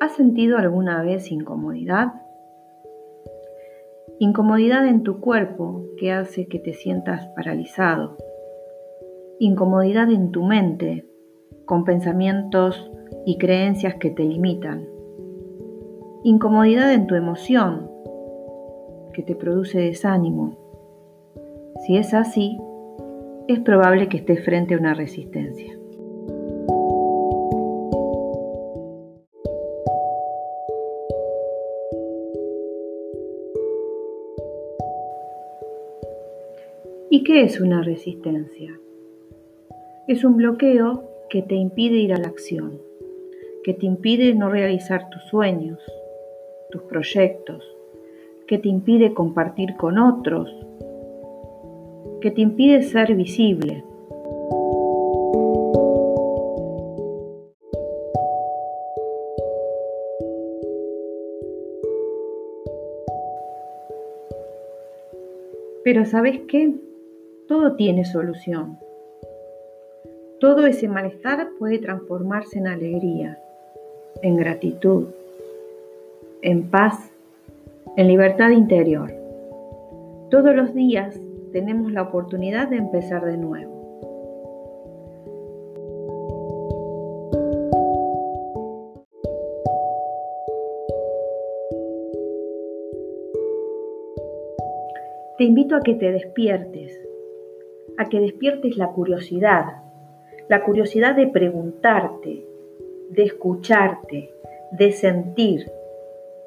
¿Has sentido alguna vez incomodidad? Incomodidad en tu cuerpo que hace que te sientas paralizado. Incomodidad en tu mente con pensamientos y creencias que te limitan. Incomodidad en tu emoción que te produce desánimo. Si es así, es probable que estés frente a una resistencia. ¿Y qué es una resistencia? Es un bloqueo que te impide ir a la acción, que te impide no realizar tus sueños, tus proyectos, que te impide compartir con otros, que te impide ser visible. Pero ¿sabes qué? Todo tiene solución. Todo ese malestar puede transformarse en alegría, en gratitud, en paz, en libertad interior. Todos los días tenemos la oportunidad de empezar de nuevo. Te invito a que te despiertes a que despiertes la curiosidad, la curiosidad de preguntarte, de escucharte, de sentir,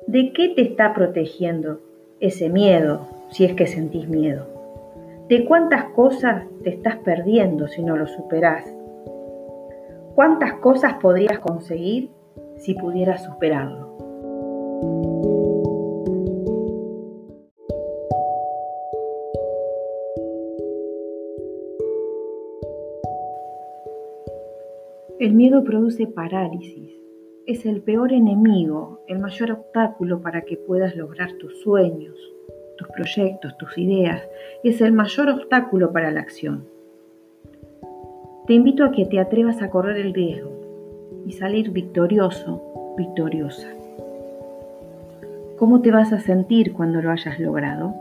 de qué te está protegiendo ese miedo, si es que sentís miedo, de cuántas cosas te estás perdiendo si no lo superás, cuántas cosas podrías conseguir si pudieras superarlo. El miedo produce parálisis. Es el peor enemigo, el mayor obstáculo para que puedas lograr tus sueños, tus proyectos, tus ideas. Es el mayor obstáculo para la acción. Te invito a que te atrevas a correr el riesgo y salir victorioso, victoriosa. ¿Cómo te vas a sentir cuando lo hayas logrado?